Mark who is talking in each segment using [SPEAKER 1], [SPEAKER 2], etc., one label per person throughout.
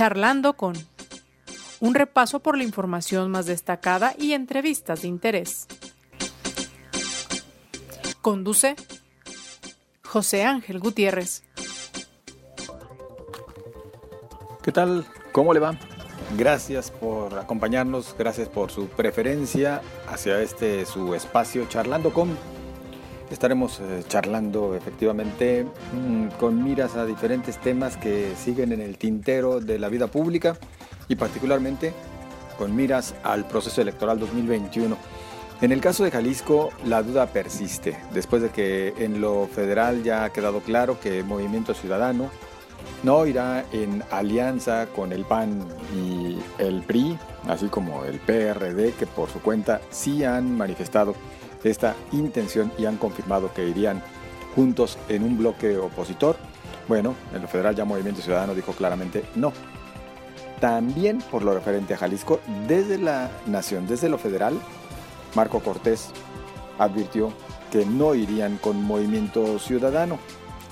[SPEAKER 1] Charlando con un repaso por la información más destacada y entrevistas de interés. Conduce José Ángel Gutiérrez.
[SPEAKER 2] ¿Qué tal? ¿Cómo le va? Gracias por acompañarnos, gracias por su preferencia hacia este su espacio charlando con. Estaremos eh, charlando efectivamente mm, con miras a diferentes temas que siguen en el tintero de la vida pública y particularmente con miras al proceso electoral 2021. En el caso de Jalisco, la duda persiste, después de que en lo federal ya ha quedado claro que Movimiento Ciudadano no irá en alianza con el PAN y el PRI, así como el PRD, que por su cuenta sí han manifestado esta intención y han confirmado que irían juntos en un bloque opositor. Bueno, en lo federal ya Movimiento Ciudadano dijo claramente no. También por lo referente a Jalisco, desde la nación, desde lo federal, Marco Cortés advirtió que no irían con Movimiento Ciudadano.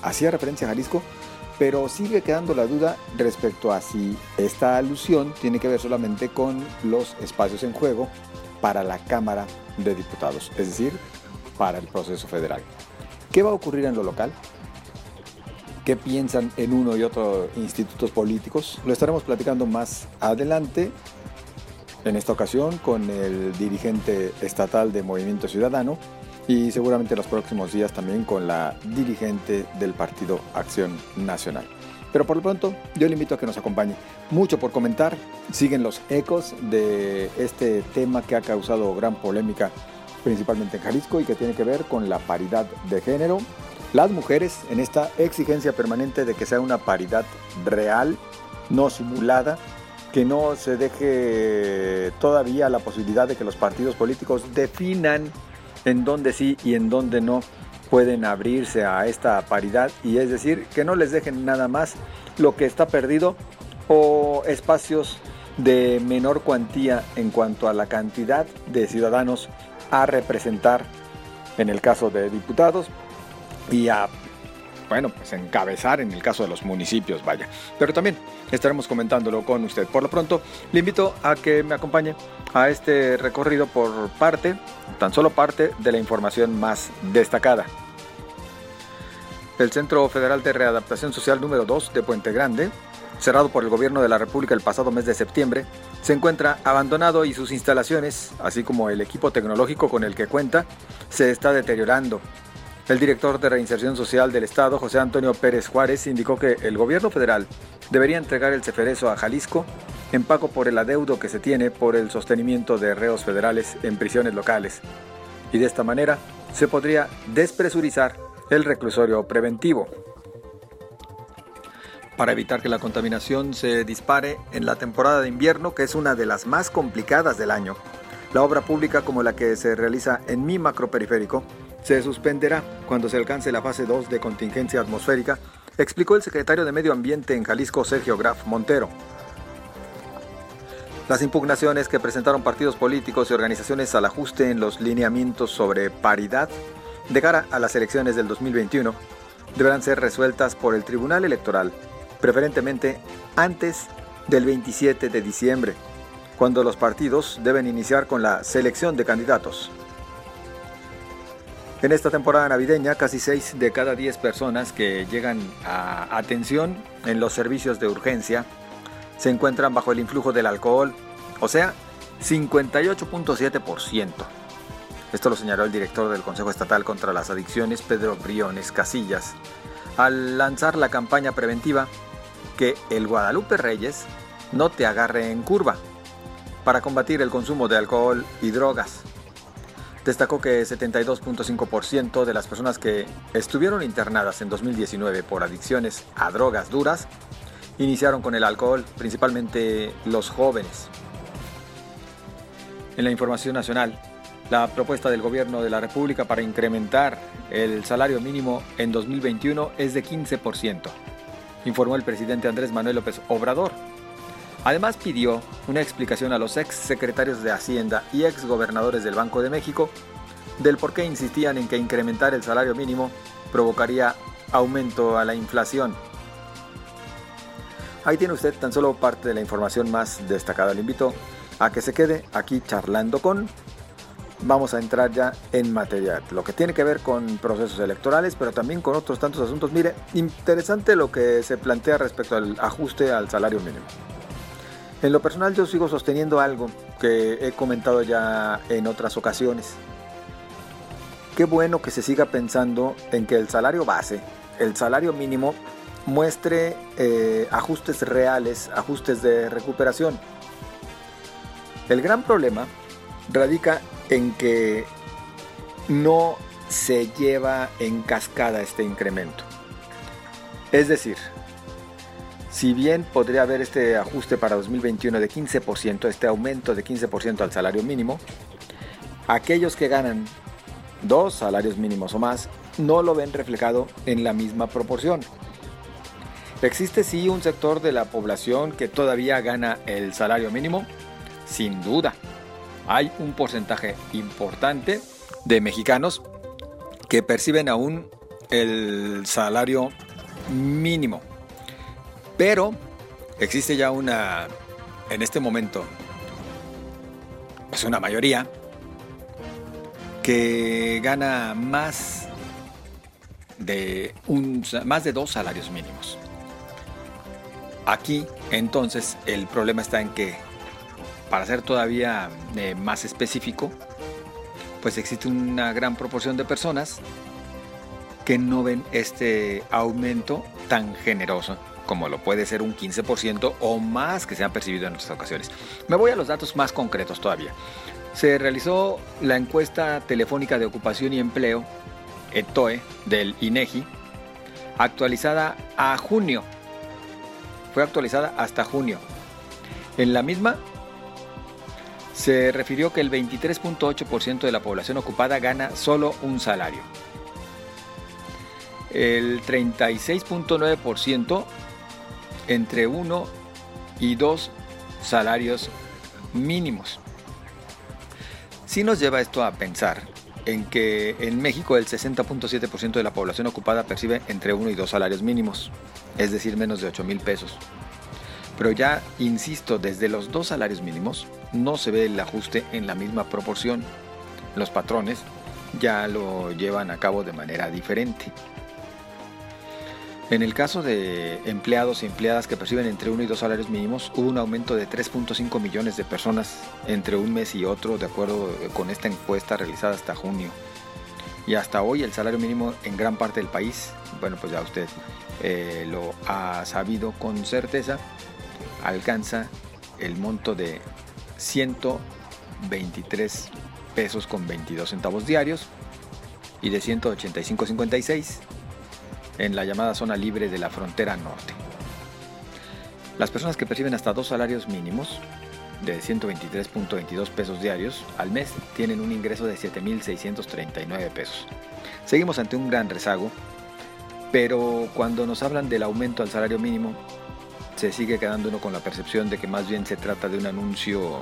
[SPEAKER 2] Hacía referencia a Jalisco pero sigue quedando la duda respecto a si esta alusión tiene que ver solamente con los espacios en juego para la Cámara de Diputados, es decir, para el proceso federal. ¿Qué va a ocurrir en lo local? ¿Qué piensan en uno y otro institutos políticos? Lo estaremos platicando más adelante, en esta ocasión con el dirigente estatal de Movimiento Ciudadano, y seguramente en los próximos días también con la dirigente del Partido Acción Nacional. Pero por lo pronto yo le invito a que nos acompañe. Mucho por comentar. Siguen los ecos de este tema que ha causado gran polémica principalmente en Jalisco y que tiene que ver con la paridad de género. Las mujeres en esta exigencia permanente de que sea una paridad real, no simulada, que no se deje todavía la posibilidad de que los partidos políticos definan en donde sí y en donde no pueden abrirse a esta paridad y es decir, que no les dejen nada más lo que está perdido o espacios de menor cuantía en cuanto a la cantidad de ciudadanos a representar en el caso de diputados y a bueno, pues encabezar en el caso de los municipios, vaya. Pero también estaremos comentándolo con usted. Por lo pronto, le invito a que me acompañe a este recorrido por parte, tan solo parte de la información más destacada. El Centro Federal de Readaptación Social número 2 de Puente Grande, cerrado por el gobierno de la República el pasado mes de septiembre, se encuentra abandonado y sus instalaciones, así como el equipo tecnológico con el que cuenta, se está deteriorando el director de Reinserción Social del Estado, José Antonio Pérez Juárez, indicó que el gobierno federal debería entregar el Ceferezo a Jalisco en pago por el adeudo que se tiene por el sostenimiento de reos federales en prisiones locales. Y de esta manera se podría despresurizar el reclusorio preventivo. Para evitar que la contaminación se dispare en la temporada de invierno, que es una de las más complicadas del año, la obra pública como la que se realiza en mi macroperiférico se suspenderá cuando se alcance la fase 2 de contingencia atmosférica, explicó el secretario de Medio Ambiente en Jalisco, Sergio Graf Montero. Las impugnaciones que presentaron partidos políticos y organizaciones al ajuste en los lineamientos sobre paridad de cara a las elecciones del 2021 deberán ser resueltas por el Tribunal Electoral, preferentemente antes del 27 de diciembre, cuando los partidos deben iniciar con la selección de candidatos. En esta temporada navideña, casi 6 de cada 10 personas que llegan a atención en los servicios de urgencia se encuentran bajo el influjo del alcohol, o sea, 58.7%. Esto lo señaló el director del Consejo Estatal contra las Adicciones, Pedro Briones Casillas, al lanzar la campaña preventiva Que el Guadalupe Reyes no te agarre en curva, para combatir el consumo de alcohol y drogas. Destacó que 72.5% de las personas que estuvieron internadas en 2019 por adicciones a drogas duras iniciaron con el alcohol, principalmente los jóvenes. En la información nacional, la propuesta del gobierno de la República para incrementar el salario mínimo en 2021 es de 15%, informó el presidente Andrés Manuel López Obrador Además pidió una explicación a los ex secretarios de Hacienda y ex gobernadores del Banco de México del por qué insistían en que incrementar el salario mínimo provocaría aumento a la inflación. Ahí tiene usted tan solo parte de la información más destacada. Le invito a que se quede aquí charlando con. Vamos a entrar ya en materia, lo que tiene que ver con procesos electorales, pero también con otros tantos asuntos. Mire, interesante lo que se plantea respecto al ajuste al salario mínimo. En lo personal yo sigo sosteniendo algo que he comentado ya en otras ocasiones. Qué bueno que se siga pensando en que el salario base, el salario mínimo, muestre eh, ajustes reales, ajustes de recuperación. El gran problema radica en que no se lleva en cascada este incremento. Es decir, si bien podría haber este ajuste para 2021 de 15%, este aumento de 15% al salario mínimo, aquellos que ganan dos salarios mínimos o más no lo ven reflejado en la misma proporción. ¿Existe sí un sector de la población que todavía gana el salario mínimo? Sin duda. Hay un porcentaje importante de mexicanos que perciben aún el salario mínimo. Pero existe ya una, en este momento, es pues una mayoría que gana más de, un, más de dos salarios mínimos. Aquí, entonces, el problema está en que, para ser todavía eh, más específico, pues existe una gran proporción de personas que no ven este aumento tan generoso como lo puede ser un 15% o más que se han percibido en otras ocasiones. Me voy a los datos más concretos todavía. Se realizó la encuesta telefónica de ocupación y empleo, ETOE, del INEGI, actualizada a junio fue actualizada hasta junio. En la misma se refirió que el 23.8% de la población ocupada gana solo un salario. El 36.9% entre uno y dos salarios mínimos. Si nos lleva esto a pensar en que en México el 60.7% de la población ocupada percibe entre uno y dos salarios mínimos es decir, menos de 8 mil pesos. Pero ya, insisto, desde los dos salarios mínimos no se ve el ajuste en la misma proporción. Los patrones ya lo llevan a cabo de manera diferente. En el caso de empleados y empleadas que perciben entre uno y dos salarios mínimos, hubo un aumento de 3.5 millones de personas entre un mes y otro, de acuerdo con esta encuesta realizada hasta junio. Y hasta hoy el salario mínimo en gran parte del país, bueno, pues ya usted eh, lo ha sabido con certeza, alcanza el monto de 123 pesos con 22 centavos diarios y de 185.56 en la llamada zona libre de la frontera norte. Las personas que perciben hasta dos salarios mínimos de 123.22 pesos diarios al mes tienen un ingreso de 7.639 pesos. Seguimos ante un gran rezago pero cuando nos hablan del aumento al salario mínimo, se sigue quedando uno con la percepción de que más bien se trata de un anuncio,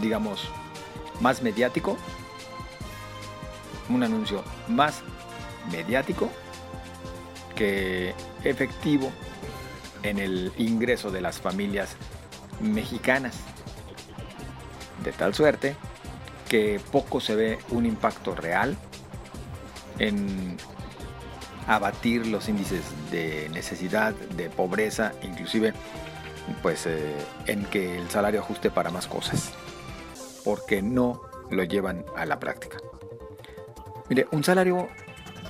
[SPEAKER 2] digamos, más mediático. Un anuncio más mediático que efectivo en el ingreso de las familias mexicanas. De tal suerte que poco se ve un impacto real en abatir los índices de necesidad, de pobreza, inclusive pues eh, en que el salario ajuste para más cosas, porque no lo llevan a la práctica. Mire, un salario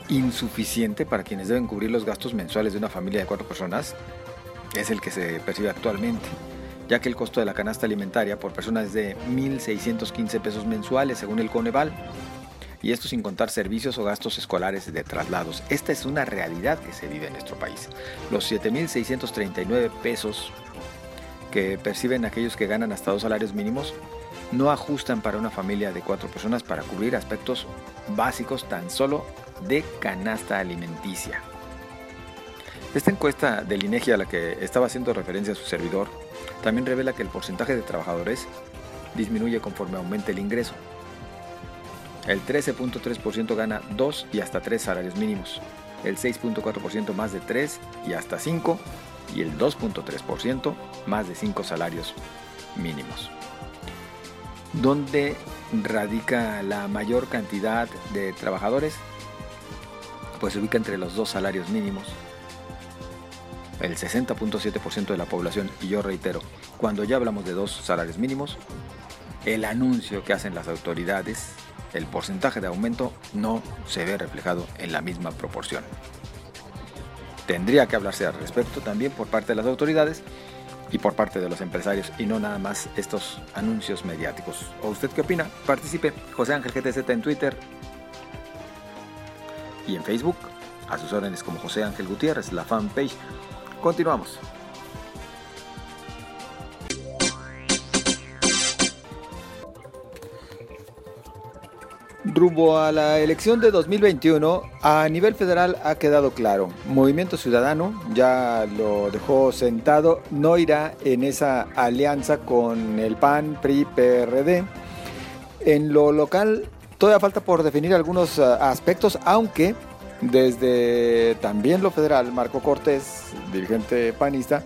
[SPEAKER 2] insuficiente para quienes deben cubrir los gastos mensuales de una familia de cuatro personas es el que se percibe actualmente, ya que el costo de la canasta alimentaria por persona es de 1.615 pesos mensuales según el Coneval, y esto sin contar servicios o gastos escolares de traslados. Esta es una realidad que se vive en nuestro país. Los 7.639 pesos que perciben aquellos que ganan hasta dos salarios mínimos no ajustan para una familia de cuatro personas para cubrir aspectos básicos tan solo de canasta alimenticia. Esta encuesta del INEGI a la que estaba haciendo referencia su servidor también revela que el porcentaje de trabajadores disminuye conforme aumente el ingreso. El 13.3% gana 2 y hasta 3 salarios mínimos. El 6.4% más de 3 y hasta 5. y el 2.3% más de 5 salarios mínimos. ¿Dónde radica la mayor cantidad de trabajadores? Pues se ubica entre los dos salarios mínimos. El 60.7% de la población, y yo reitero, cuando ya hablamos de dos salarios mínimos, el anuncio que hacen las autoridades, el porcentaje de aumento no se ve reflejado en la misma proporción. Tendría que hablarse al respecto también por parte de las autoridades y por parte de los empresarios y no nada más estos anuncios mediáticos. ¿O usted qué opina? Participe. José Ángel GTZ en Twitter y en Facebook. A sus órdenes como José Ángel Gutiérrez, la fanpage. Continuamos. Rumbo a la elección de 2021, a nivel federal ha quedado claro, Movimiento Ciudadano ya lo dejó sentado, no irá en esa alianza con el PAN, PRI, PRD. En lo local todavía falta por definir algunos ah, aspectos, aunque desde también lo federal, Marco Cortés, dirigente panista,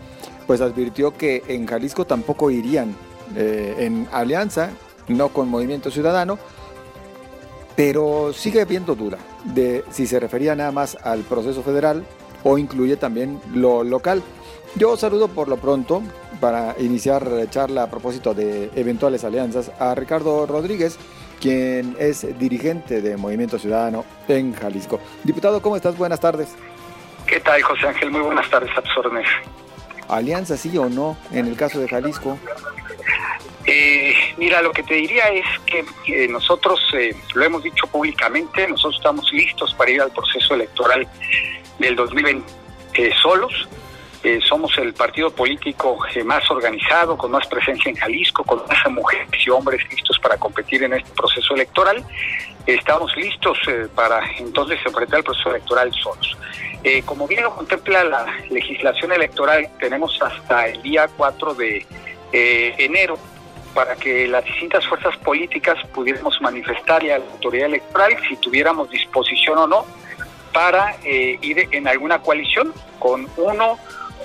[SPEAKER 2] pues advirtió que en Jalisco tampoco irían eh, en alianza, no con Movimiento Ciudadano, pero sigue habiendo duda de si se refería nada más al proceso federal o incluye también lo local. Yo saludo por lo pronto para iniciar la charla a propósito de eventuales alianzas a Ricardo Rodríguez, quien es dirigente de Movimiento Ciudadano en Jalisco. Diputado, ¿cómo estás? Buenas tardes.
[SPEAKER 3] ¿Qué tal, José Ángel? Muy buenas tardes, absornes.
[SPEAKER 2] ¿Alianza sí o no en el caso de Jalisco?
[SPEAKER 3] Eh, mira, lo que te diría es que eh, nosotros, eh, lo hemos dicho públicamente, nosotros estamos listos para ir al proceso electoral del 2020 solos. Somos el partido político más organizado, con más presencia en Jalisco, con más mujeres y hombres listos para competir en este proceso electoral. Estamos listos para entonces enfrentar el proceso electoral solos. como bien lo contempla la legislación electoral, tenemos hasta el día 4 de enero para que las distintas fuerzas políticas pudiéramos manifestar a la autoridad electoral si tuviéramos disposición o no para eh, ir en alguna coalición con uno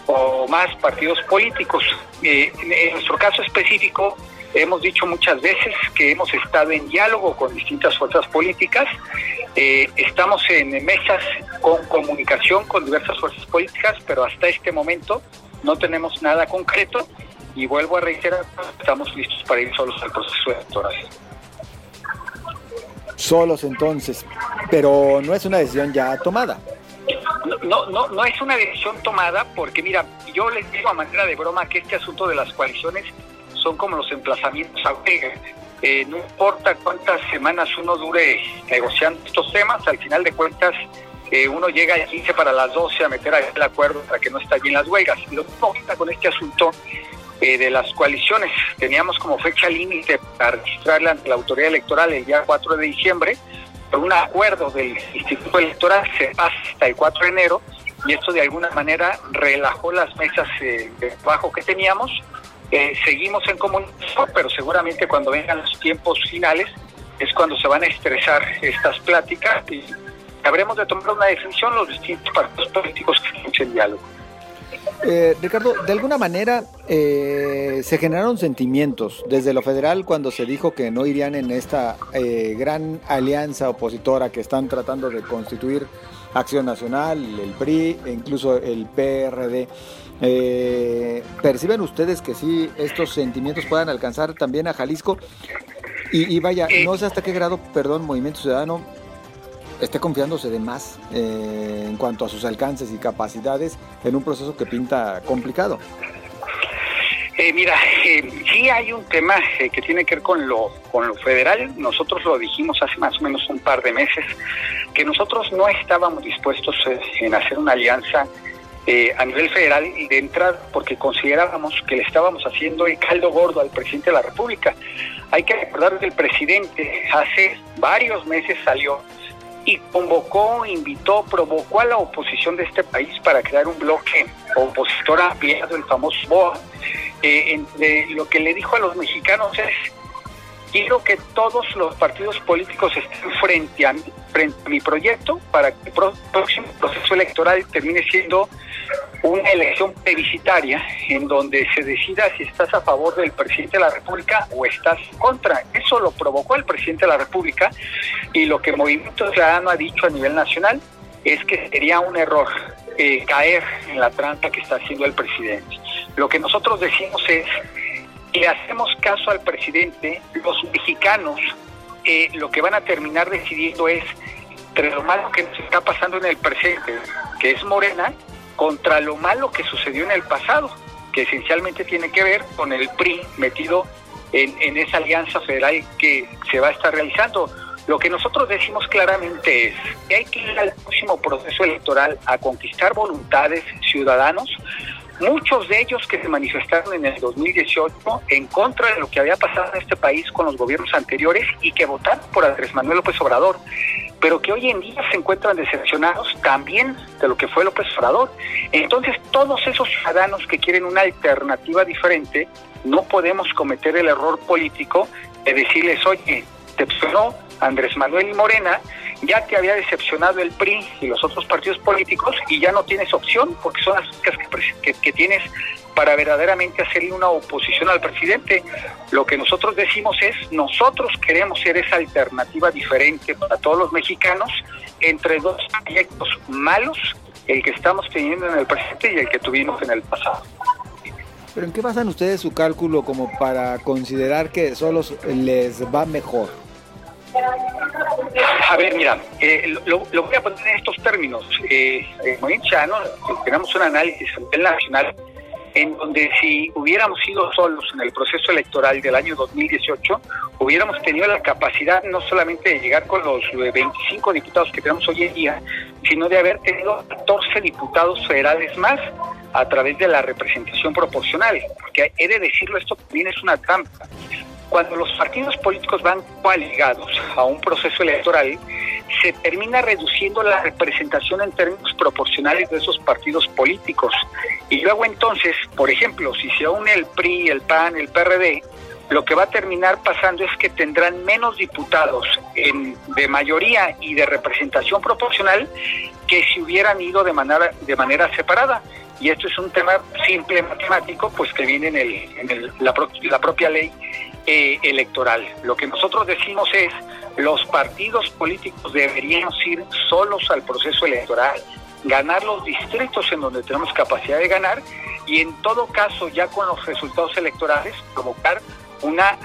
[SPEAKER 3] o más partidos políticos. Eh, en nuestro caso específico, hemos dicho muchas veces que hemos estado en diálogo con distintas fuerzas políticas, eh, estamos en mesas con comunicación con diversas fuerzas políticas, pero hasta este momento no tenemos nada concreto y vuelvo a reiterar, estamos listos para ir solos al proceso electoral.
[SPEAKER 2] Solos entonces, pero no es una decisión ya tomada.
[SPEAKER 3] No, no, no es una decisión tomada porque mira, yo les digo a manera de broma que este asunto de las coaliciones son como los emplazamientos a eh, no importa cuántas semanas uno dure negociando estos temas, al final de cuentas eh, uno llega a 15 para las 12 a meter el acuerdo para que no estallen las huelgas. Y lo mismo con este asunto eh, de las coaliciones. Teníamos como fecha límite para registrarla ante la autoridad electoral el día 4 de diciembre. Por un acuerdo del Instituto Electoral se pasa hasta el 4 de enero y esto de alguna manera relajó las mesas eh, de trabajo que teníamos. Eh, seguimos en comunicación, pero seguramente cuando vengan los tiempos finales es cuando se van a estresar estas pláticas y habremos de tomar una decisión los distintos partidos políticos que estamos en diálogo.
[SPEAKER 2] Eh, Ricardo, de alguna manera eh, se generaron sentimientos desde lo federal cuando se dijo que no irían en esta eh, gran alianza opositora que están tratando de constituir Acción Nacional, el PRI e incluso el PRD. ¿Perciben ustedes que sí estos sentimientos puedan alcanzar también a Jalisco? Y, y vaya, no sé hasta qué grado, perdón, Movimiento Ciudadano esté confiándose de más eh, en cuanto a sus alcances y capacidades en un proceso que pinta complicado.
[SPEAKER 3] Eh, mira, eh, sí hay un tema que tiene que ver con lo, con lo federal. Nosotros lo dijimos hace más o menos un par de meses, que nosotros no estábamos dispuestos en hacer una alianza a nivel federal y de entrada porque considerábamos que le estábamos haciendo el caldo gordo al presidente de la República. Hay que recordar que el presidente hace varios meses salió y convocó, invitó, provocó a la oposición de este país para crear un bloque opositor ampliado, el famoso BOA. Eh, lo que le dijo a los mexicanos es, quiero que todos los partidos políticos estén frente a, frente a mi proyecto para que el próximo proceso electoral termine siendo una elección plebiscitaria en donde se decida si estás a favor del presidente de la República o estás contra. Eso lo provocó el presidente de la República y lo que Movimiento Ciudadano ha dicho a nivel nacional es que sería un error eh, caer en la trampa que está haciendo el presidente. Lo que nosotros decimos es que hacemos caso al presidente, los mexicanos eh, lo que van a terminar decidiendo es entre lo malo que nos está pasando en el presente, que es Morena, contra lo malo que sucedió en el pasado, que esencialmente tiene que ver con el PRI metido en, esa alianza federal que se va a estar realizando. Lo que nosotros decimos claramente es que hay que ir al próximo proceso electoral a conquistar voluntades ciudadanos, muchos de ellos que se manifestaron en el 2018 en contra de lo que había pasado en este país con los gobiernos anteriores y que votaron por Andrés Manuel López Obrador pero que hoy en día se encuentran decepcionados también de lo que fue López Obrador. Entonces, todos esos ciudadanos que quieren una alternativa diferente, no podemos cometer el error político de decirles, oye, decepcionó Andrés Manuel y Morena, ya te había decepcionado el PRI y los otros partidos políticos y ya no tienes opción porque son las únicas que, que tienes para verdaderamente hacerle una oposición al presidente. Lo que nosotros decimos es, nosotros queremos ser esa alternativa diferente para todos los mexicanos entre dos proyectos malos, el que estamos teniendo en el presente y el que tuvimos en el pasado.
[SPEAKER 2] ¿Pero en qué basan ustedes su cálculo como para considerar que solo les va mejor?
[SPEAKER 3] A ver, mira, eh, lo, voy a poner en estos términos. Eh, en tenemos un análisis a nivel nacional en donde si hubiéramos ido solos en el proceso electoral del año 2018, hubiéramos tenido la capacidad no solamente de llegar con los 25 diputados que tenemos hoy en día, sino de haber tenido 14 diputados federales más a través de la representación proporcional. Porque he de decirlo, esto también es una trampa. Cuando los partidos políticos van coaligados a un proceso electoral, se termina reduciendo la representación en términos proporcionales de esos partidos políticos. Y luego entonces, por ejemplo, si se une el PRI, el PAN, el PRD, lo que va a terminar pasando es que tendrán menos diputados en, de mayoría y de representación proporcional que si hubieran ido de manera, de manera separada. Y esto es un tema simple matemático, pues que viene en, el, en la, la propia ley eh, electoral. Lo que nosotros decimos es, los partidos políticos deberíamos ir solos al proceso electoral, ganar los distritos en donde tenemos capacidad de ganar y en todo caso ya con los resultados electorales provocar una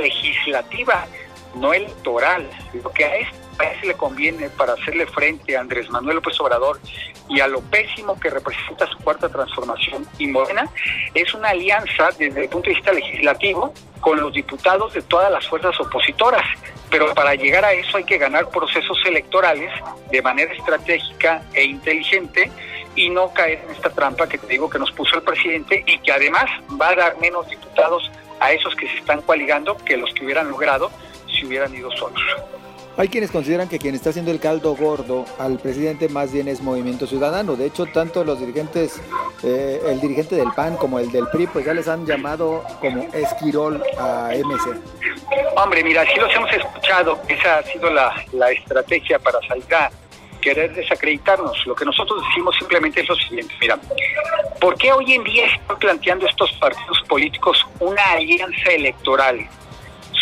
[SPEAKER 3] legislativa, no electoral. Lo que a este país le conviene para hacerle frente a Andrés Manuel López Obrador y a lo pésimo que representa su cuarta transformación y Morena, es una alianza desde el punto de vista legislativo con los diputados de todas las fuerzas opositoras. Pero para llegar a eso hay que ganar procesos electorales de manera estratégica e inteligente y no caer en esta trampa que te digo que nos puso el presidente y que además va a dar menos diputados a esos que se están coaligando que los que hubieran logrado si hubieran ido solos.
[SPEAKER 2] Hay quienes consideran que quien está haciendo el caldo gordo al presidente más bien es Movimiento Ciudadano. De hecho, tanto los dirigentes, eh, el dirigente del PAN como el del PRI, pues ya les han llamado como esquirol a MC.
[SPEAKER 3] Hombre, mira, si los hemos escuchado. Esa ha sido la, la estrategia para salir a querer desacreditarnos. Lo que nosotros decimos simplemente es lo siguiente. Mira, ¿por qué hoy en día están planteando estos partidos políticos una alianza electoral?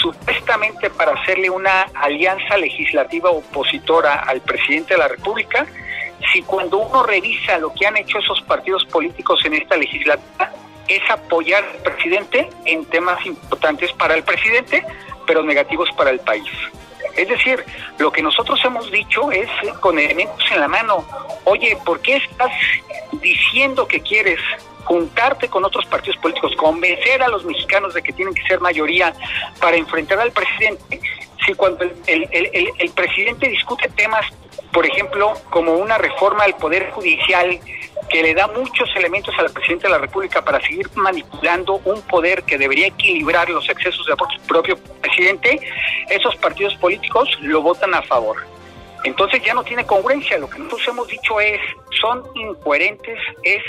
[SPEAKER 3] Supuestamente para hacerle una alianza legislativa opositora al presidente de la República, si cuando uno revisa lo que han hecho esos partidos políticos en esta legislatura, es apoyar al presidente en temas importantes para el presidente, pero negativos para el país. Es decir, lo que nosotros hemos dicho es con elementos en la mano, oye, ¿por qué estás diciendo que quieres juntarte con otros partidos políticos, convencer a los mexicanos de que tienen que ser mayoría para enfrentar al presidente, si cuando el, el, presidente discute temas, por ejemplo, como una reforma al Poder Judicial, que le da muchos elementos al presidente de la República para seguir manipulando un poder que debería equilibrar los excesos del propio presidente, esos partidos políticos lo votan a favor. Entonces ya no tiene congruencia. Lo que nosotros hemos dicho es, son incoherentes, es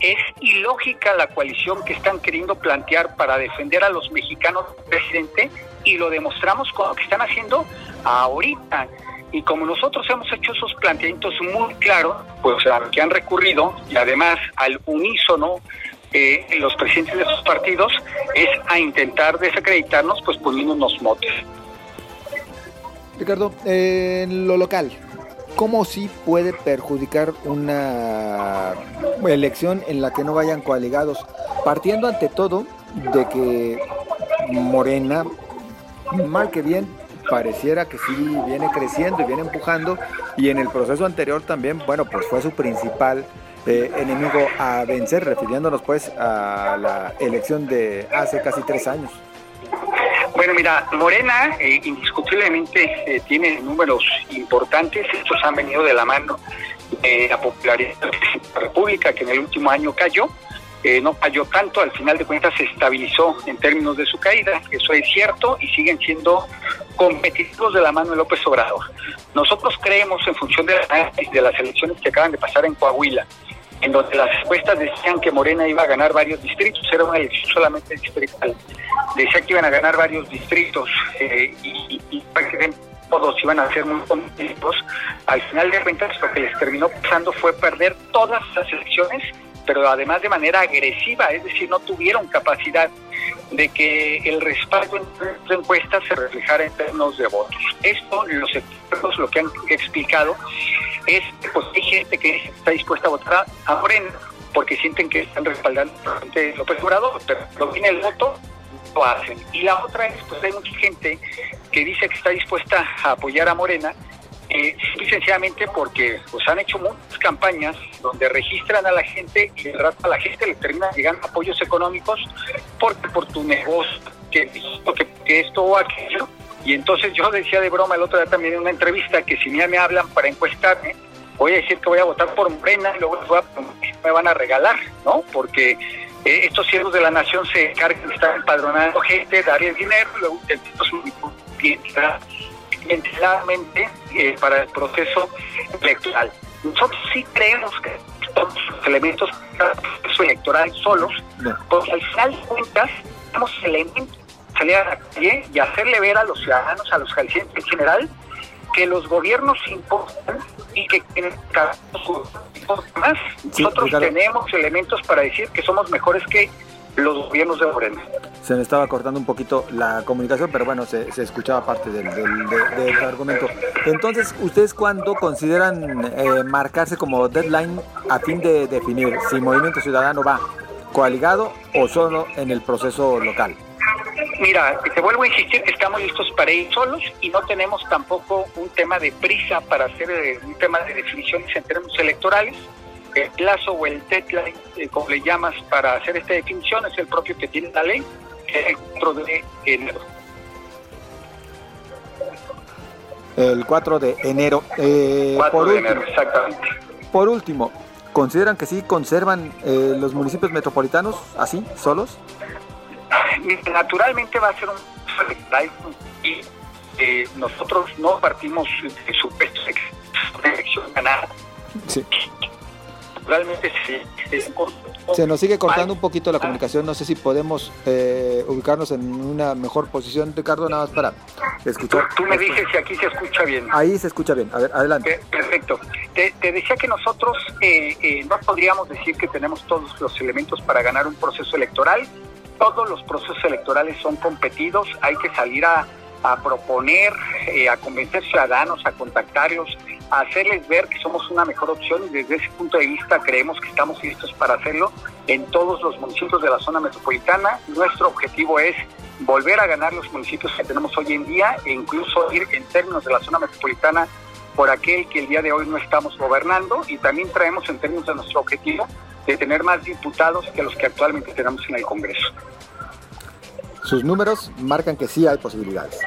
[SPEAKER 3] es ilógica la coalición que están queriendo plantear para defender a los mexicanos presidente y lo demostramos con lo que están haciendo ahorita. Y como nosotros hemos hecho esos planteamientos muy claros, pues a lo que han recurrido y además al unísono eh, los presidentes de esos partidos es a intentar desacreditarnos pues poniéndonos motes.
[SPEAKER 2] Ricardo, en lo local, ¿cómo sí puede perjudicar una elección en la que no vayan coaligados? Partiendo ante todo de que Morena, mal que bien, pareciera que sí viene creciendo y viene empujando. Y en el proceso anterior también, bueno, pues fue su principal eh, enemigo a vencer, refiriéndonos pues a la elección de hace casi tres años.
[SPEAKER 3] Bueno, mira, Morena eh, indiscutiblemente eh, tiene números importantes, estos han venido de la mano de la popularidad de la República, que en el último año cayó, no cayó tanto, al final de cuentas se estabilizó en términos de su caída, eso es cierto, y siguen siendo competitivos de la mano de López Obrador. Nosotros creemos, en función de, de las elecciones que acaban de pasar en Coahuila, en donde las encuestas decían que Morena iba a ganar varios distritos, era una elección solamente distrital. Decía que iban a ganar varios distritos eh, y, y, todos iban a ser muy competitivos. Al final de cuentas, lo que les terminó pasando fue perder todas las elecciones, pero además de manera agresiva, es decir, no tuvieron capacidad de que el respaldo en encuestas se reflejara en términos de votos. Esto, los expertos lo que han explicado es pues, hay gente que está dispuesta a votar a Morena porque sienten que están respaldando a López pero no tiene el voto, Y la otra es, pues hay mucha gente que dice que está dispuesta a apoyar a Morena, eh, sencillamente porque pues han hecho muchas campañas donde registran a la gente y a la gente le terminan llegando apoyos económicos porque por tu negocio, que, que, que esto o aquello, y entonces yo decía de broma el otro día también en una entrevista que si me hablan para encuestarme, voy a decir que voy a votar por Morena y luego me van a regalar, ¿no? Porque eh, estos siervos de la nación se encargan de estar empadronando gente, darles dinero, y luego clientelarmente eh, para el proceso electoral. Nosotros sí creemos que todos los elementos para el proceso electoral solos, porque al final de cuentas tenemos elementos salir a la calle y hacerle ver a los ciudadanos, a los jaliscienses en general, que los gobiernos importan y que tienen más. Nosotros tenemos elementos para decir que somos mejores que los gobiernos de Morena.
[SPEAKER 2] Se me estaba cortando un poquito la comunicación, pero bueno, se, escuchaba parte del, del, argumento. Entonces, ¿ustedes cuándo consideran eh, marcarse como deadline a fin de definir si Movimiento Ciudadano va coaligado o solo en el proceso local?
[SPEAKER 3] Mira, te vuelvo a insistir que estamos listos para ir solos y no tenemos tampoco un tema de prisa para hacer eh, un tema de definiciones en términos electorales. El plazo o el deadline, eh, como le llamas, para hacer esta definición es el propio que tiene la ley, que es el 4 de enero.
[SPEAKER 2] El 4 de enero.
[SPEAKER 3] Eh, 4 por de último, enero, exactamente.
[SPEAKER 2] Por último, ¿consideran que sí conservan eh, los municipios metropolitanos así, solos?
[SPEAKER 3] Naturalmente va a ser un y eh, nosotros no partimos de supuestos de elección ganada.
[SPEAKER 2] Sí.
[SPEAKER 3] Naturalmente sí.
[SPEAKER 2] Se nos sigue cortando un poquito la comunicación, no sé si podemos eh, ubicarnos en una mejor posición, Ricardo, nada más para escuchar.
[SPEAKER 3] Tú, me dices si aquí se escucha bien.
[SPEAKER 2] Ahí se escucha bien, a ver, adelante.
[SPEAKER 3] Perfecto. Te, decía que nosotros eh, eh, no podríamos decir que tenemos todos los elementos para ganar un proceso electoral, todos los procesos electorales son competidos, hay que salir a, proponer, eh, a convencer ciudadanos, a contactarlos, a hacerles ver que somos una mejor opción y desde ese punto de vista creemos que estamos listos para hacerlo en todos los municipios de la zona metropolitana. Nuestro objetivo es volver a ganar los municipios que tenemos hoy en día e incluso ir en términos de la zona metropolitana por aquel que el día de hoy no estamos gobernando y también traemos en términos de nuestro objetivo de tener más diputados que los que actualmente tenemos en el Congreso.
[SPEAKER 2] Sus números marcan que sí hay posibilidades.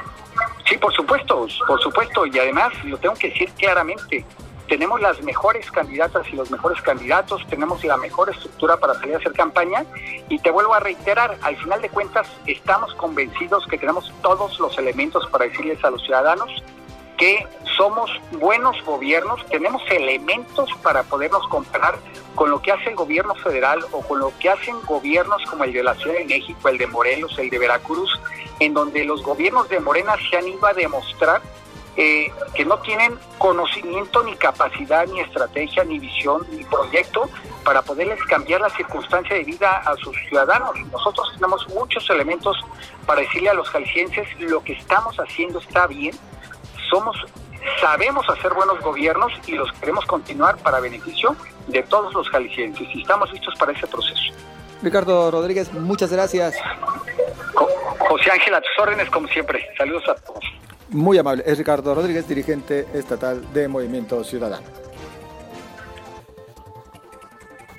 [SPEAKER 3] Sí, por supuesto, por supuesto, y además lo tengo que decir claramente, tenemos las mejores candidatas y los mejores candidatos, tenemos la mejor estructura para salir a hacer campaña y te vuelvo a reiterar, al final de cuentas estamos convencidos que tenemos todos los elementos para decirles a los ciudadanos que somos buenos gobiernos, tenemos elementos para podernos comparar con lo que hace el gobierno federal o con lo que hacen gobiernos como el de la Ciudad de México, el de Morelos, el de Veracruz, en donde los gobiernos de Morena se han ido a demostrar eh, que no tienen conocimiento, ni capacidad, ni estrategia, ni visión, ni proyecto para poderles cambiar la circunstancia de vida a sus ciudadanos. Nosotros tenemos muchos elementos para decirle a los jaliscienses lo que estamos haciendo está bien, somos sabemos hacer buenos gobiernos y los queremos continuar para beneficio de todos los jaliscienses y estamos listos para ese proceso.
[SPEAKER 2] Ricardo Rodríguez, muchas gracias.
[SPEAKER 3] José Ángel, a tus órdenes como siempre. Saludos a todos.
[SPEAKER 2] Muy amable. Es Ricardo Rodríguez, dirigente estatal de Movimiento Ciudadano.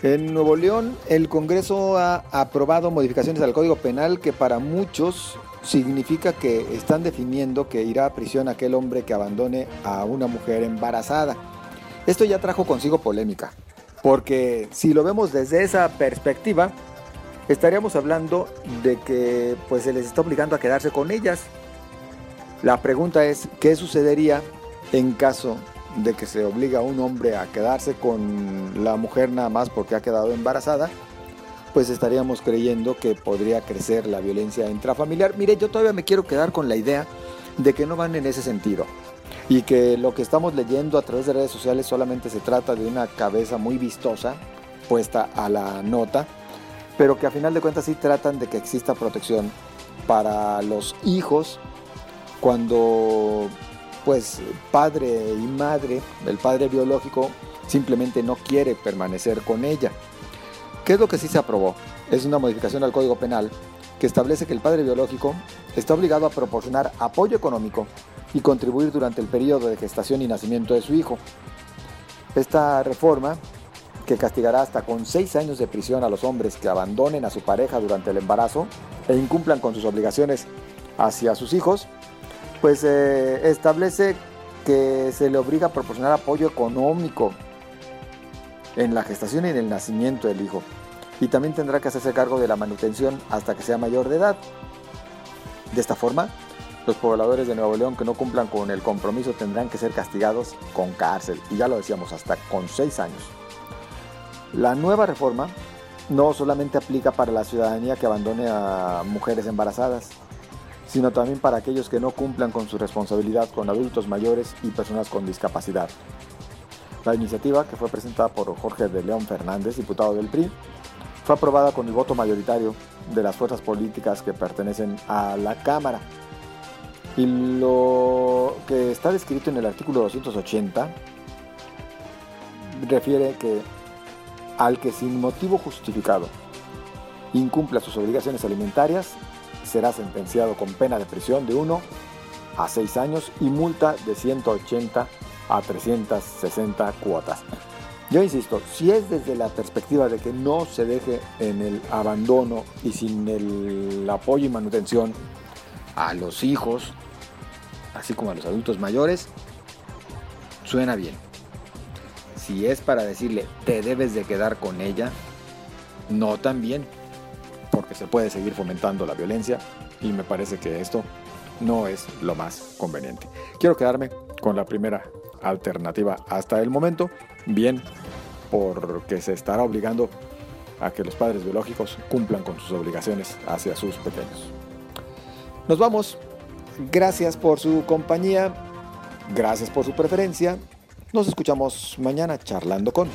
[SPEAKER 2] En Nuevo León, el Congreso ha aprobado modificaciones al Código Penal que para muchos significa que están definiendo que irá a prisión aquel hombre que abandone a una mujer embarazada. Esto ya trajo consigo polémica, porque si lo vemos desde esa perspectiva, estaríamos hablando de que pues se les está obligando a quedarse con ellas. La pregunta es, ¿qué sucedería en caso de que se obliga a un hombre a quedarse con la mujer nada más porque ha quedado embarazada? pues estaríamos creyendo que podría crecer la violencia intrafamiliar. Mire, yo todavía me quiero quedar con la idea de que no van en ese sentido y que lo que estamos leyendo a través de redes sociales solamente se trata de una cabeza muy vistosa puesta a la nota, pero que a final de cuentas sí tratan de que exista protección para los hijos cuando pues padre y madre, el padre biológico simplemente no quiere permanecer con ella. ¿Qué es lo que sí se aprobó? Es una modificación al Código Penal que establece que el padre biológico está obligado a proporcionar apoyo económico y contribuir durante el periodo de gestación y nacimiento de su hijo. Esta reforma, que castigará hasta con seis años de prisión a los hombres que abandonen a su pareja durante el embarazo e incumplan con sus obligaciones hacia sus hijos, pues eh, establece que se le obliga a proporcionar apoyo económico en la gestación y en el nacimiento del hijo. Y también tendrá que hacerse cargo de la manutención hasta que sea mayor de edad. De esta forma, los pobladores de Nuevo León que no cumplan con el compromiso tendrán que ser castigados con cárcel, y ya lo decíamos, hasta con seis años. La nueva reforma no solamente aplica para la ciudadanía que abandone a mujeres embarazadas, sino también para aquellos que no cumplan con su responsabilidad con adultos mayores y personas con discapacidad. La iniciativa, que fue presentada por Jorge de León Fernández, diputado del PRI, fue aprobada con el voto mayoritario de las fuerzas políticas que pertenecen a la Cámara. Y lo que está descrito en el artículo 280 refiere que al que sin motivo justificado incumpla sus obligaciones alimentarias será sentenciado con pena de prisión de 1 a 6 años y multa de 180 a 360 cuotas. Yo insisto, si es desde la perspectiva de que no se deje en el abandono y sin el apoyo y manutención a los hijos, así como a los adultos mayores, suena bien. Si es para decirle, te debes de quedar con ella, no tan bien, porque se puede seguir fomentando la violencia y me parece que esto no es lo más conveniente. Quiero quedarme con la primera alternativa hasta el momento, bien porque se estará obligando a que los padres biológicos cumplan con sus obligaciones hacia sus pequeños. Nos vamos. Gracias por su compañía. Gracias por su preferencia. Nos escuchamos mañana charlando con...